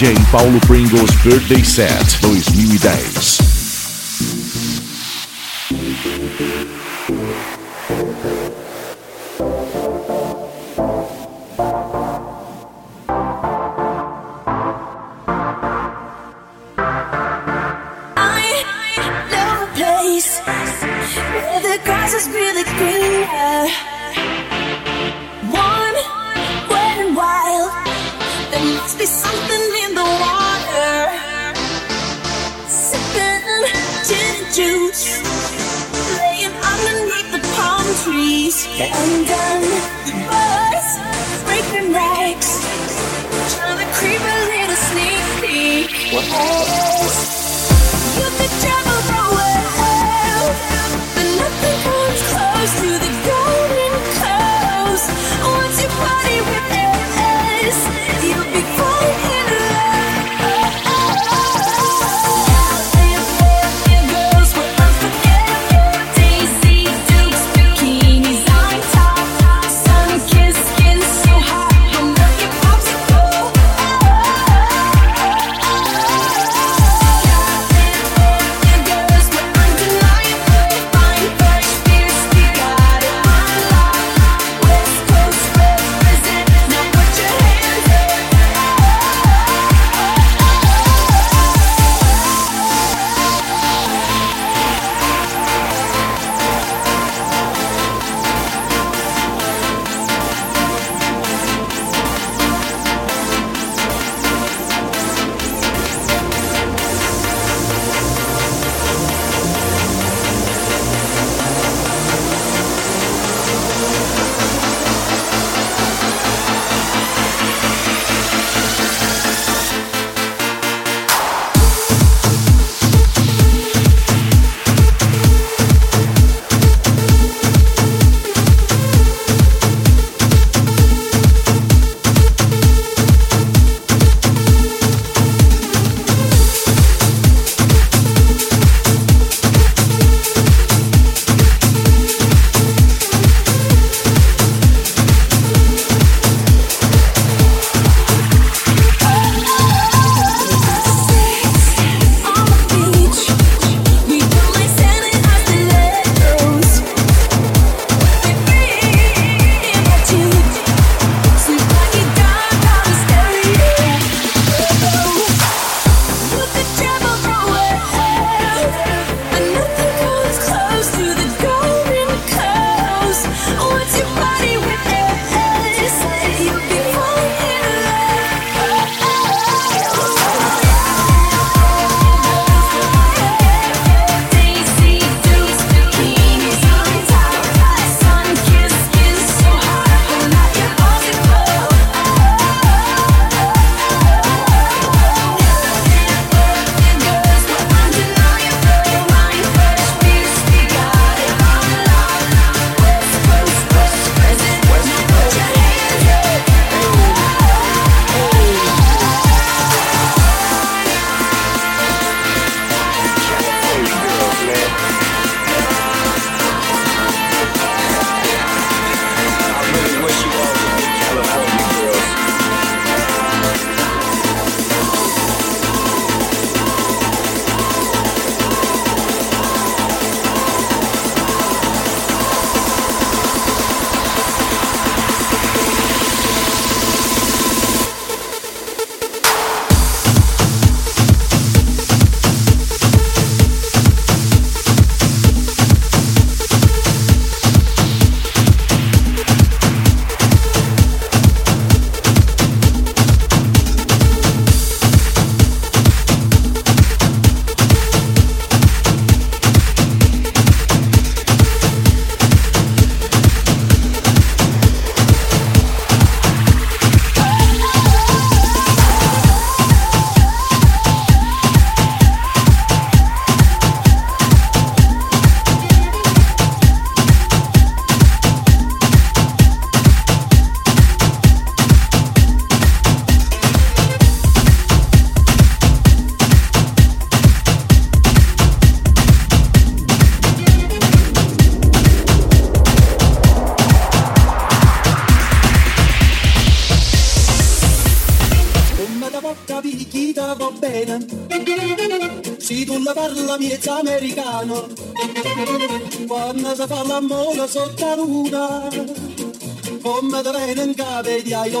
DJ Paulo Pringles Birthday Set 2010. soltar una. Om me de venen gabe di ai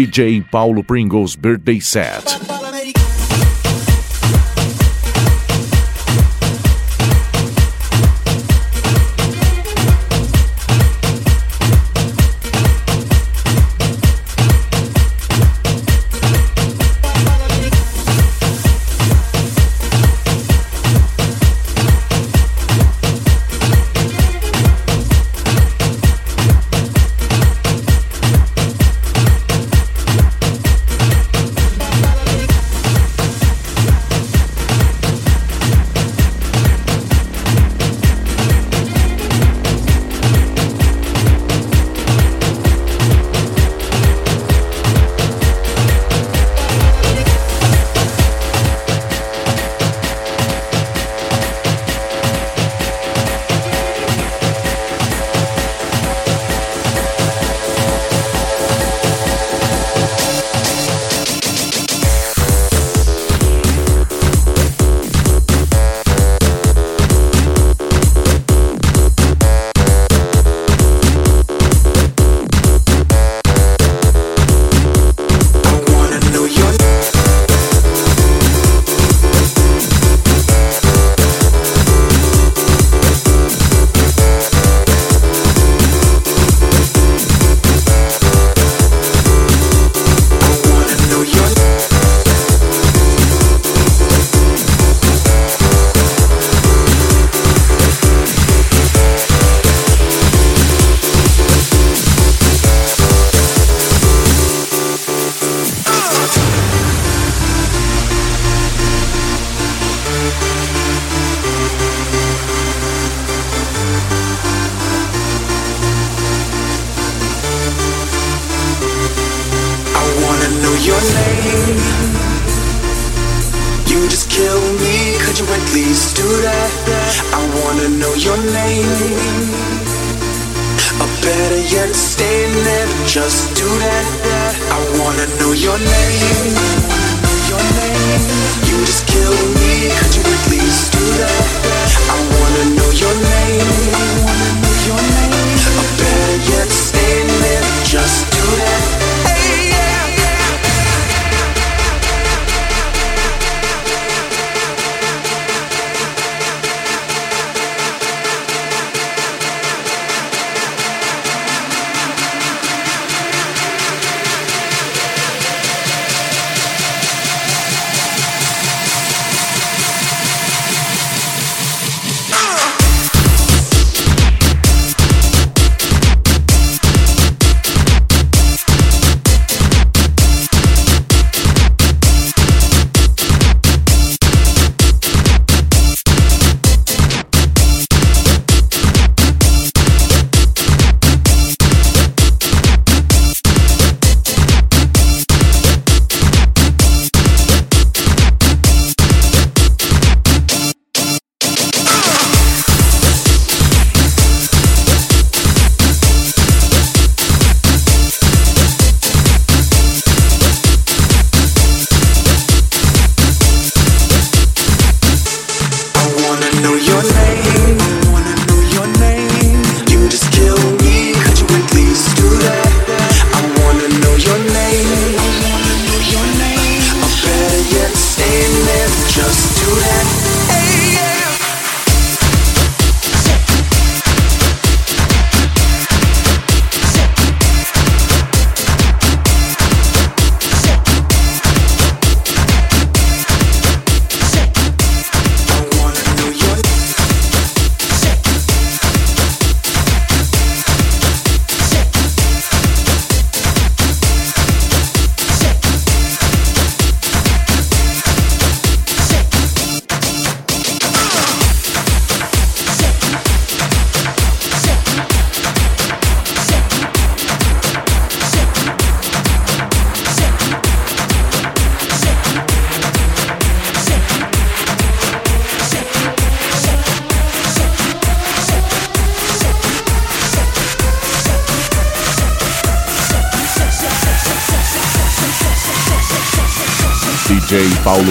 DJ Paulo Pringles Birthday Set.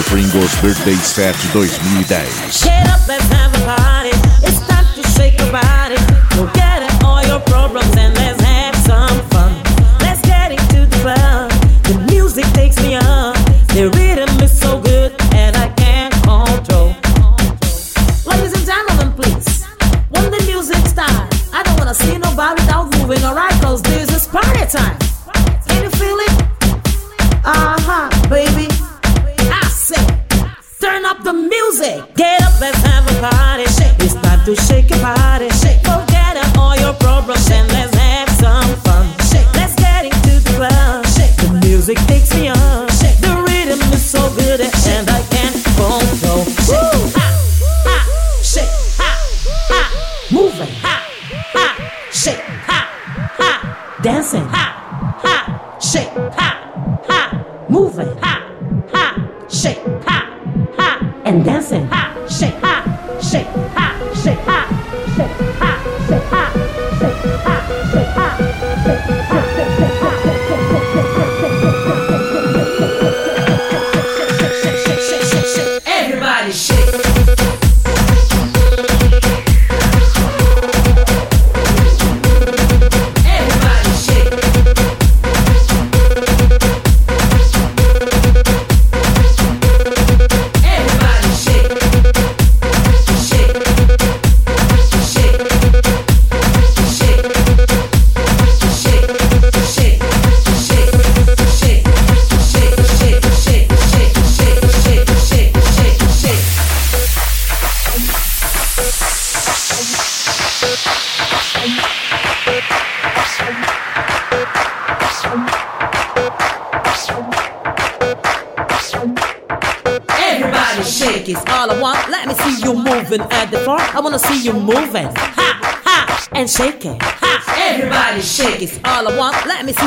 Pringles Birthday Set 2010.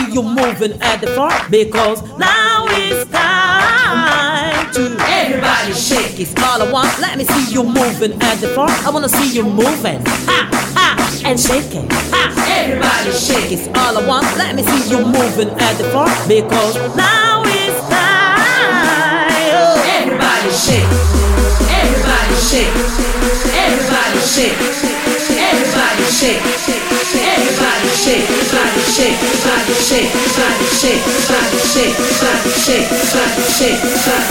see you moving at the bar because now it's time to everybody shake it smaller once. Let me see you moving at the bar I wanna see you moving. Ha ha and shake it. Ha, everybody shake it all at once. Let me see you moving at the bar because now it's time. Everybody shake. Everybody shake. Everybody shake. Everybody shake. shake, slap, shake, slap, shake, slap, shake, slap, shake, slap.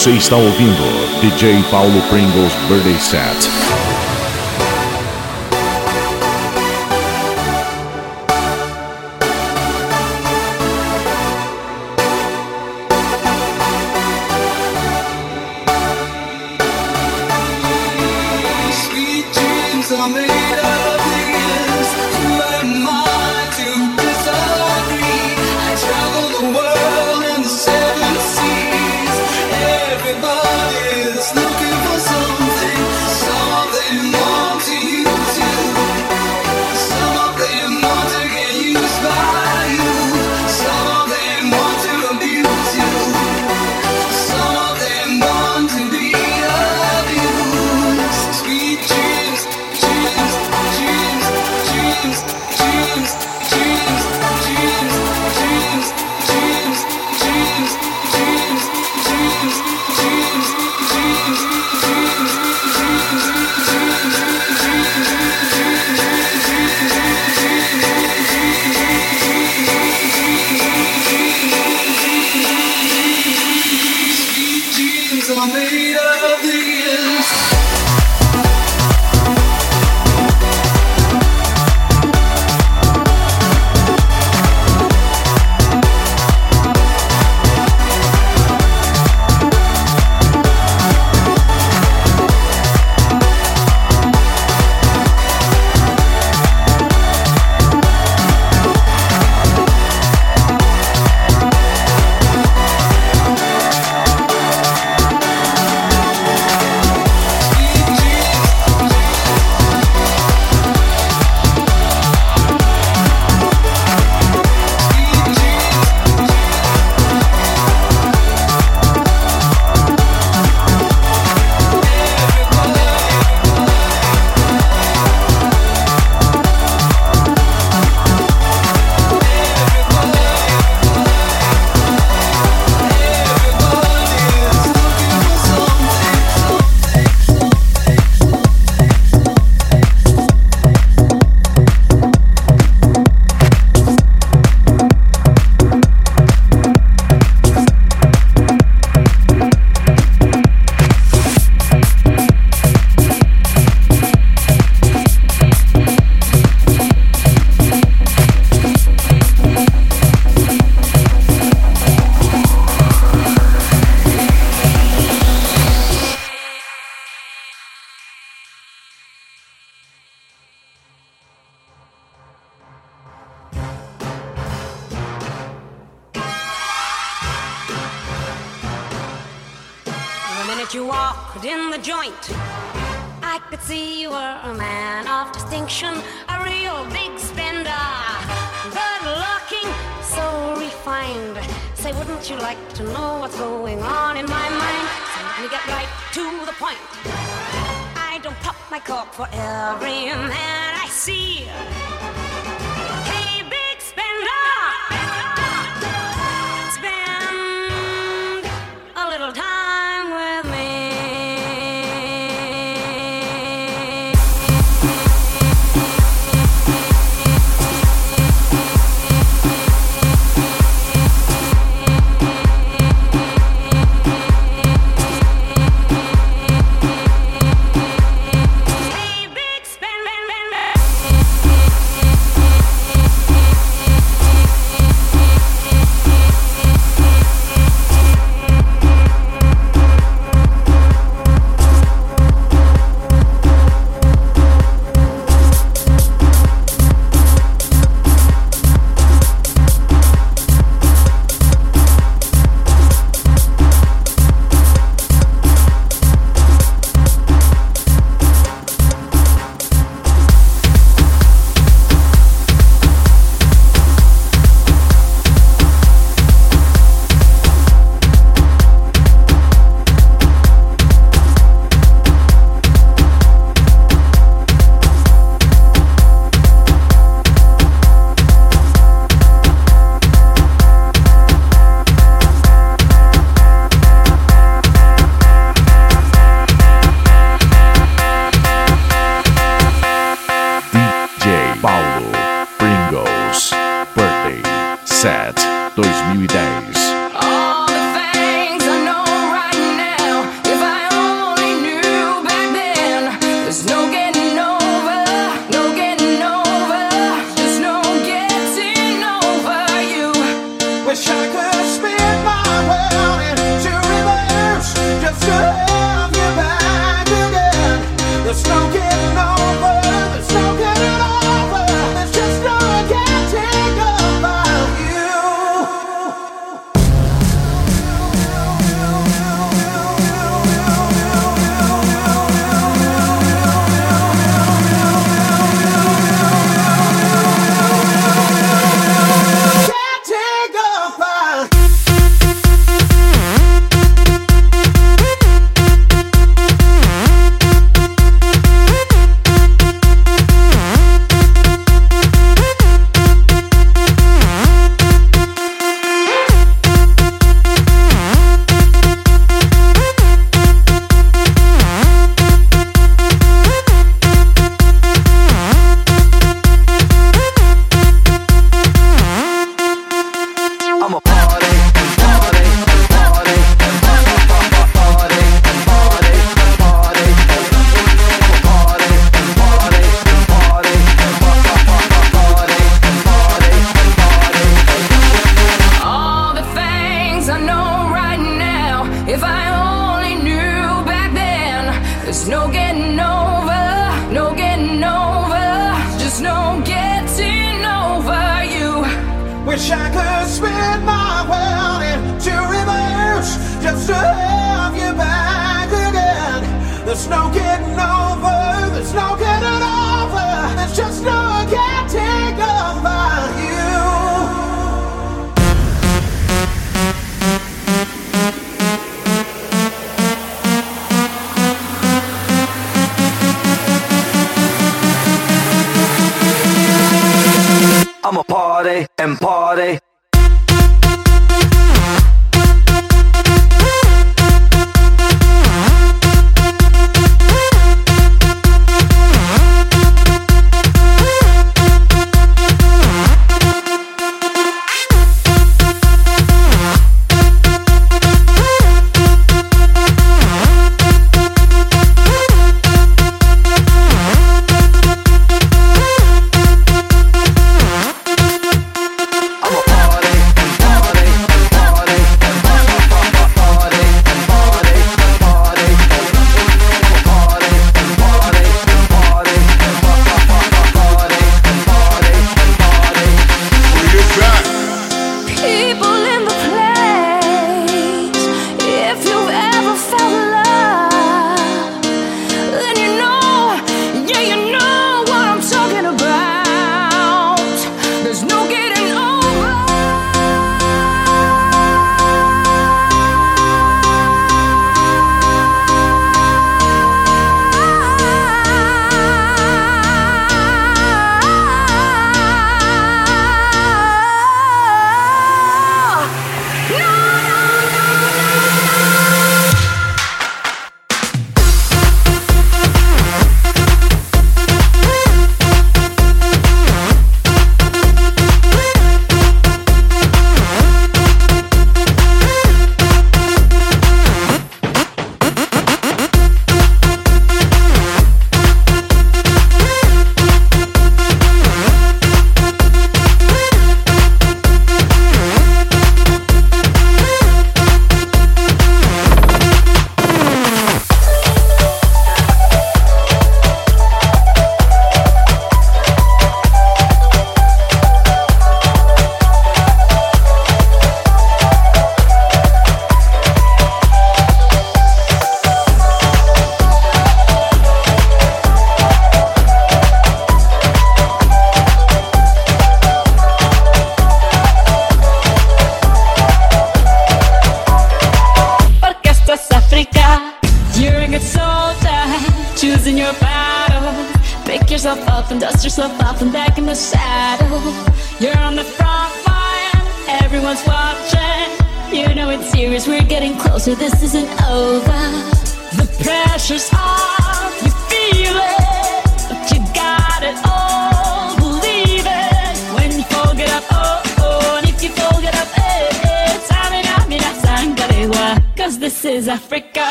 Você está ouvindo DJ Paulo Pringles Birthday Set. get right to the point. I don't pop my cork for every man I see.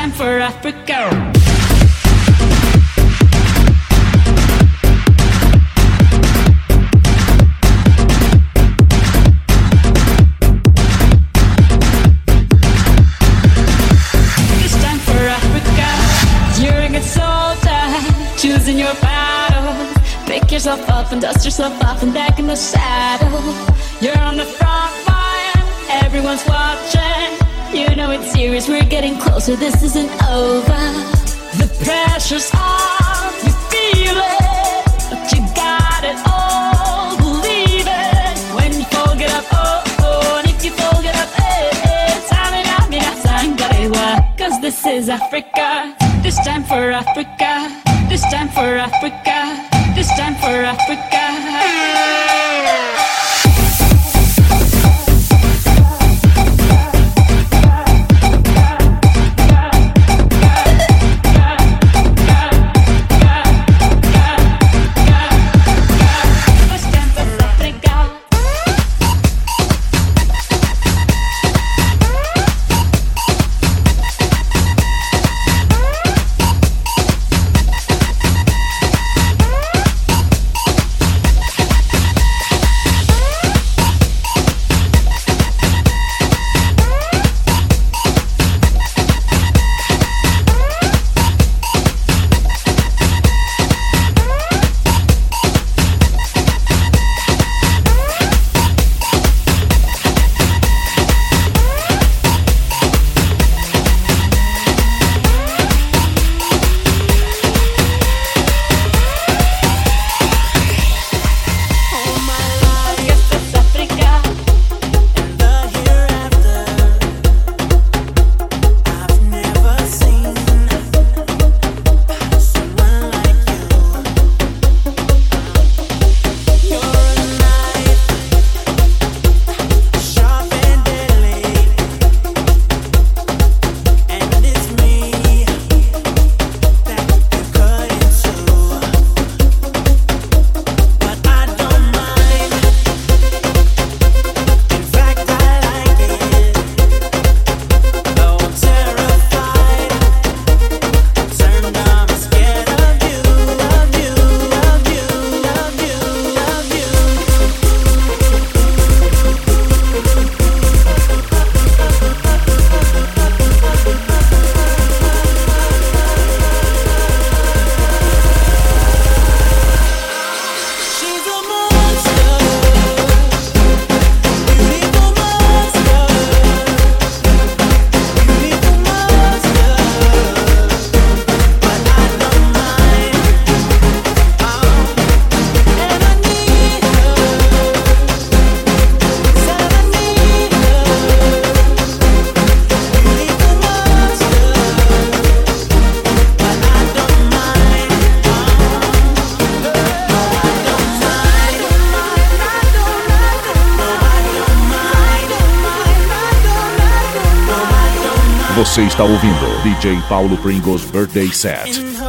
time for Africa. choosing your battles. Pick yourself up and dust yourself off and back in the saddle. You're on the front line, everyone's watching. You know it's serious, we're getting closer, this isn't over. The pressure's on, you feel it, but you got it all, believe it. When you up, oh, oh if you fold it up, eh, eh, Samina. Cause this is Africa, this time for Africa, this time for Africa, this time for Africa. Está ouvindo DJ Paulo Pringles Birthday Set.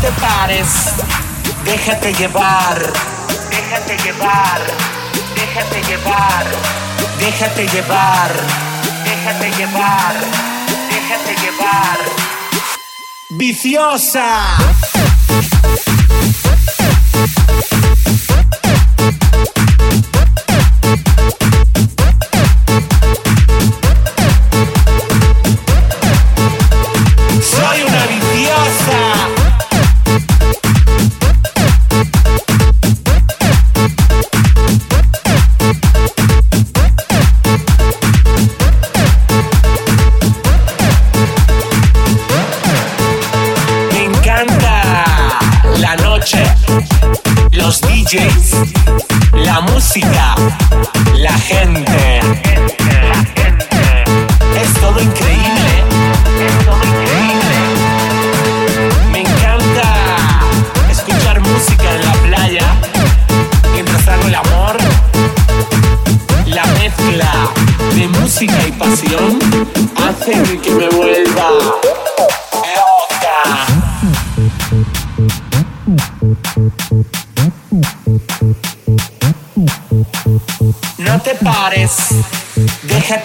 te pares, déjate llevar, déjate llevar, déjate llevar, déjate llevar, déjate llevar, déjate llevar. Viciosa.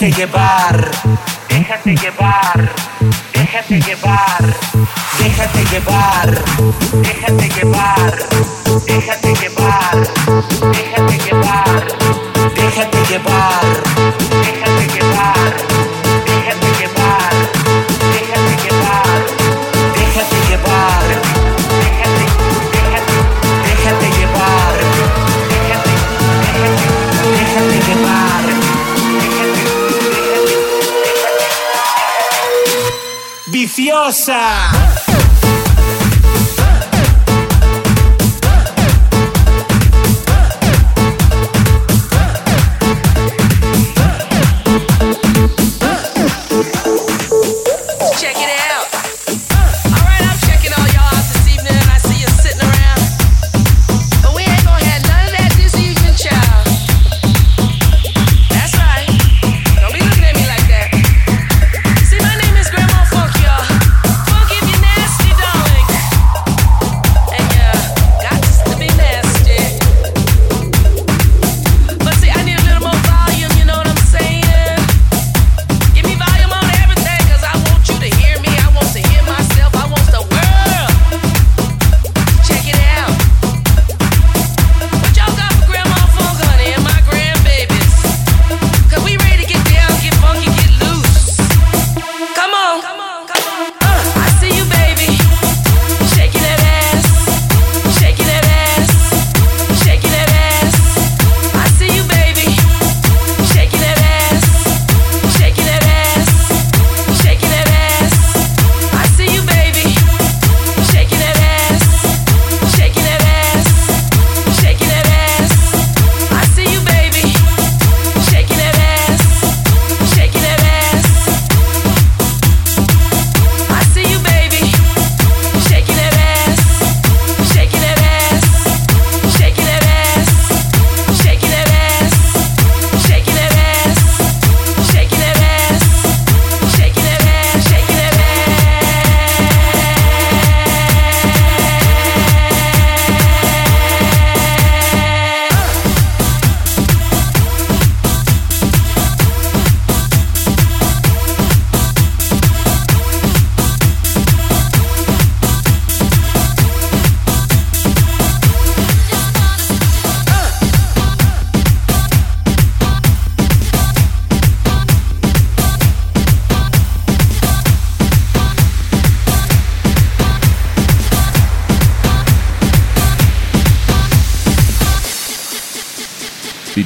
dejarte llevar.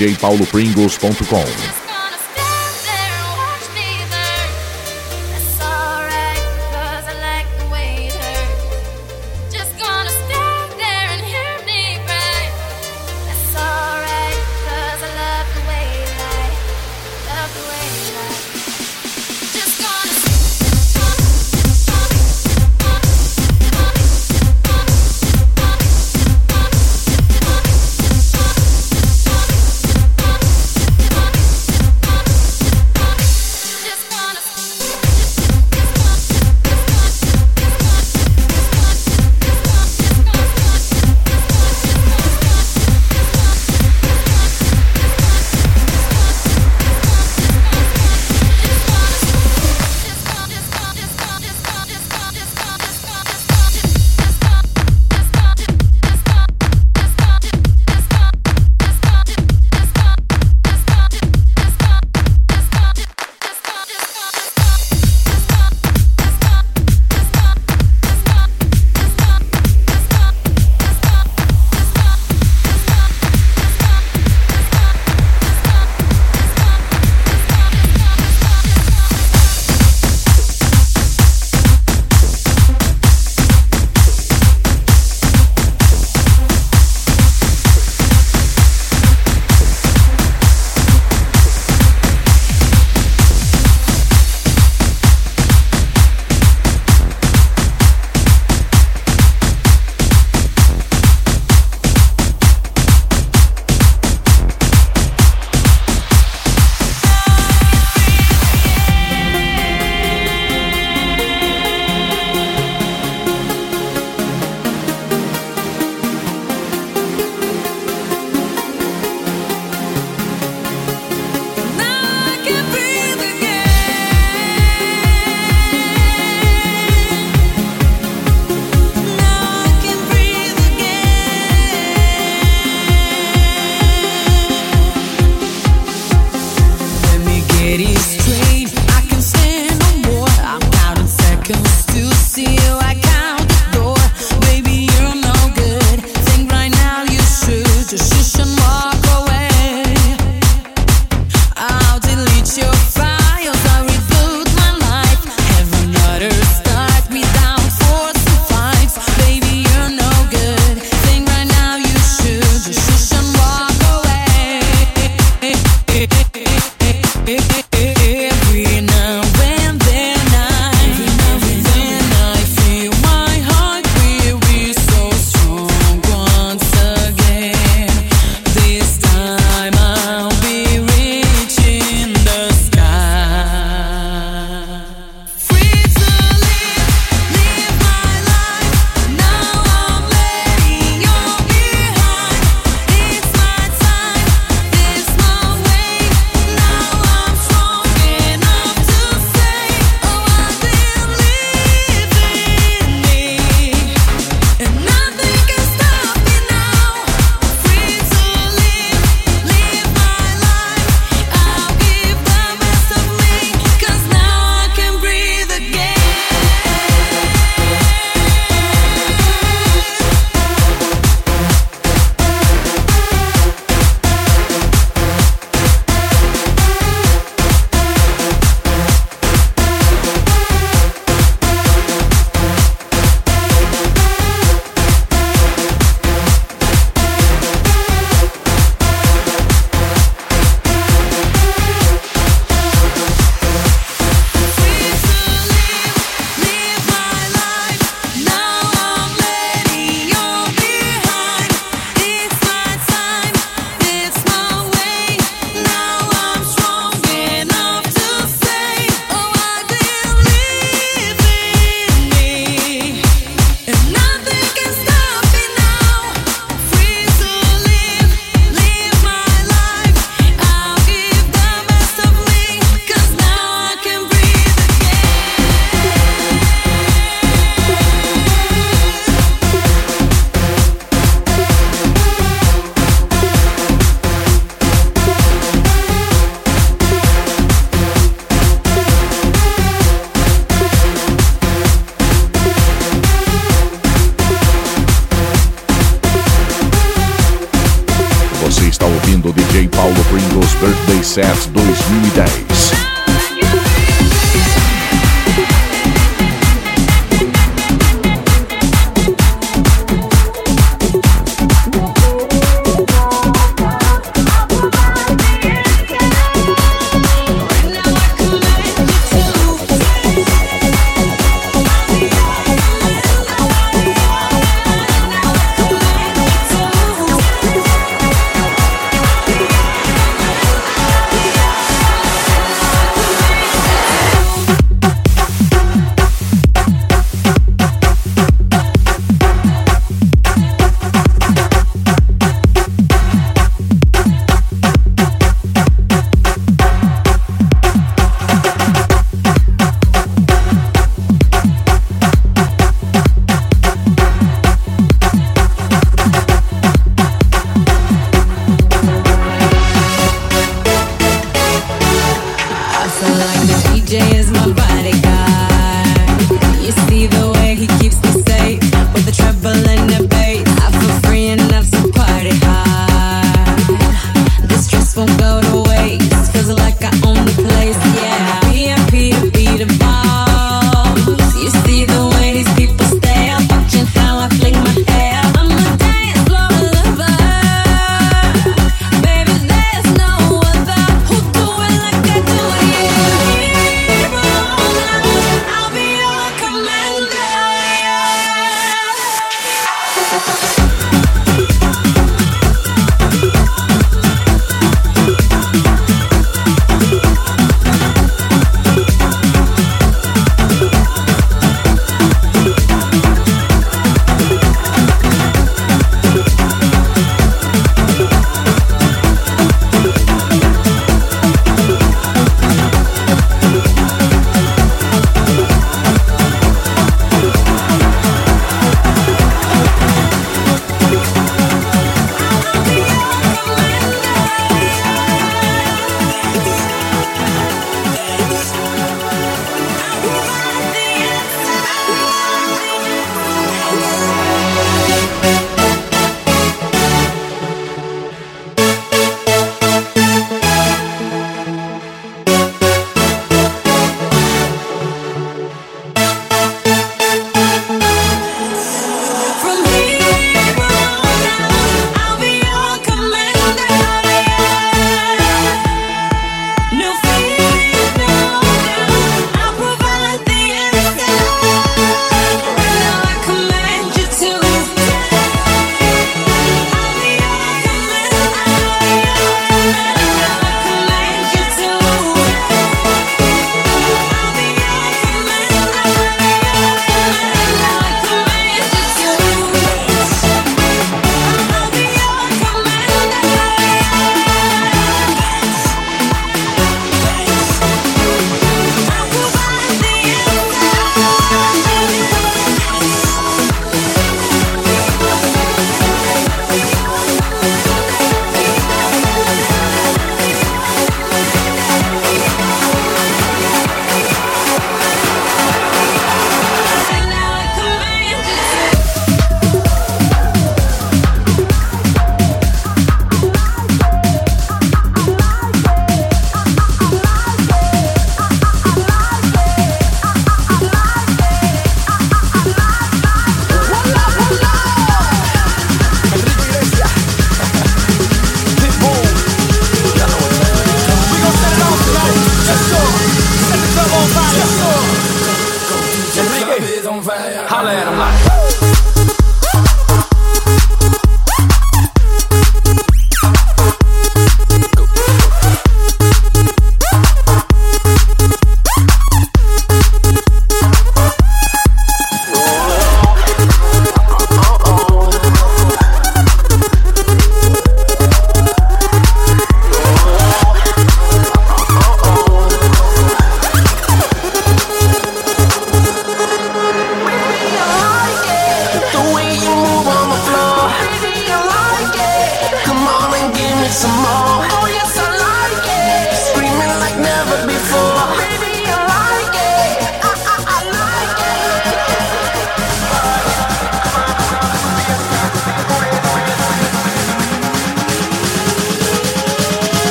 djpaulopringles.com.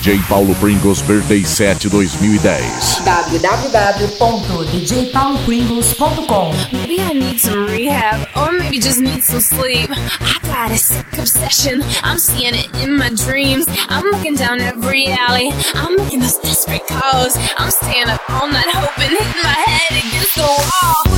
DJ Paulo Pringles Birthday Set 2010. www.djpaulopringles.com Maybe I need some rehab, or maybe just need some sleep. I got a sick obsession. I'm seeing it in my dreams. I'm looking down every alley. I'm making those desperate calls. I'm staying up all night hoping, hitting my head against the wall.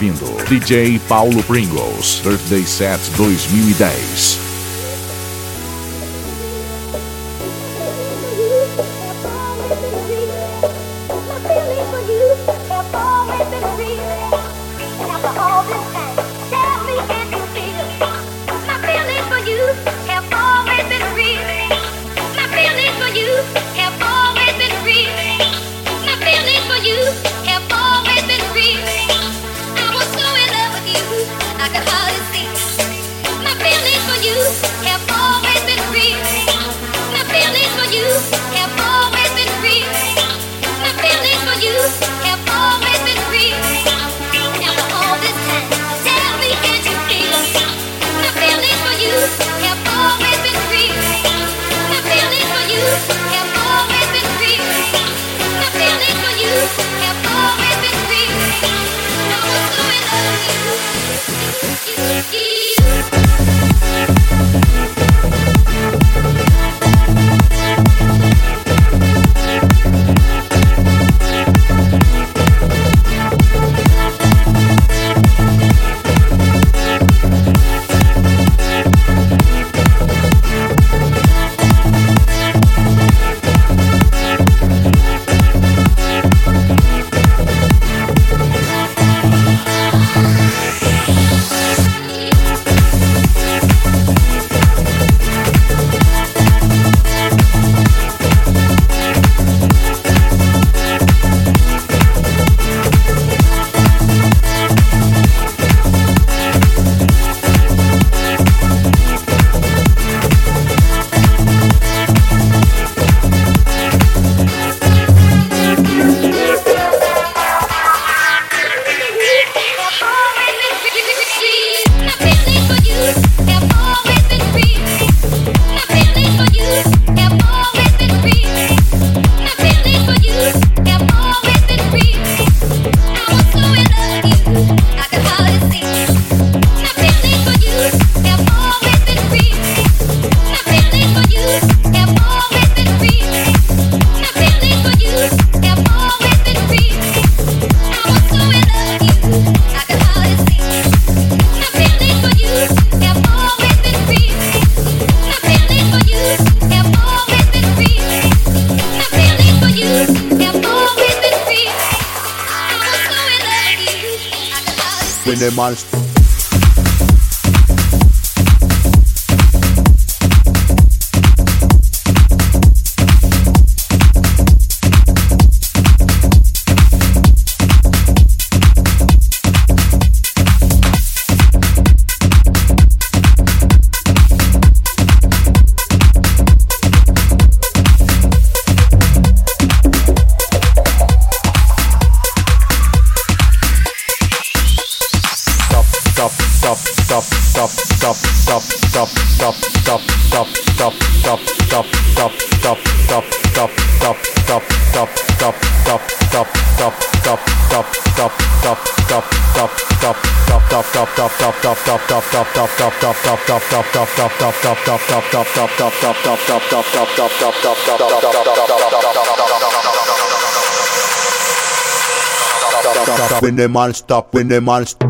ouvindo DJ Paulo Pringles, Birthday Set 2010. monster. When they man stop, when they man stop.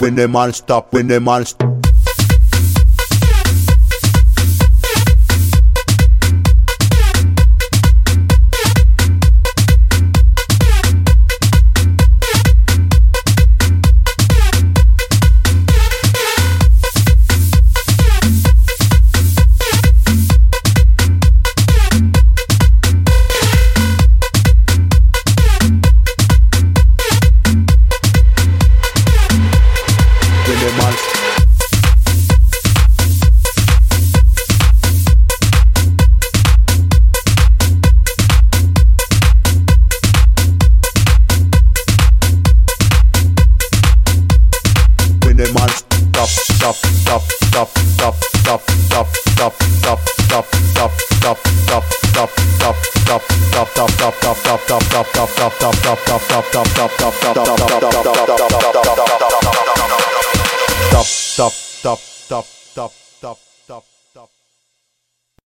When the man stop, when the man stop.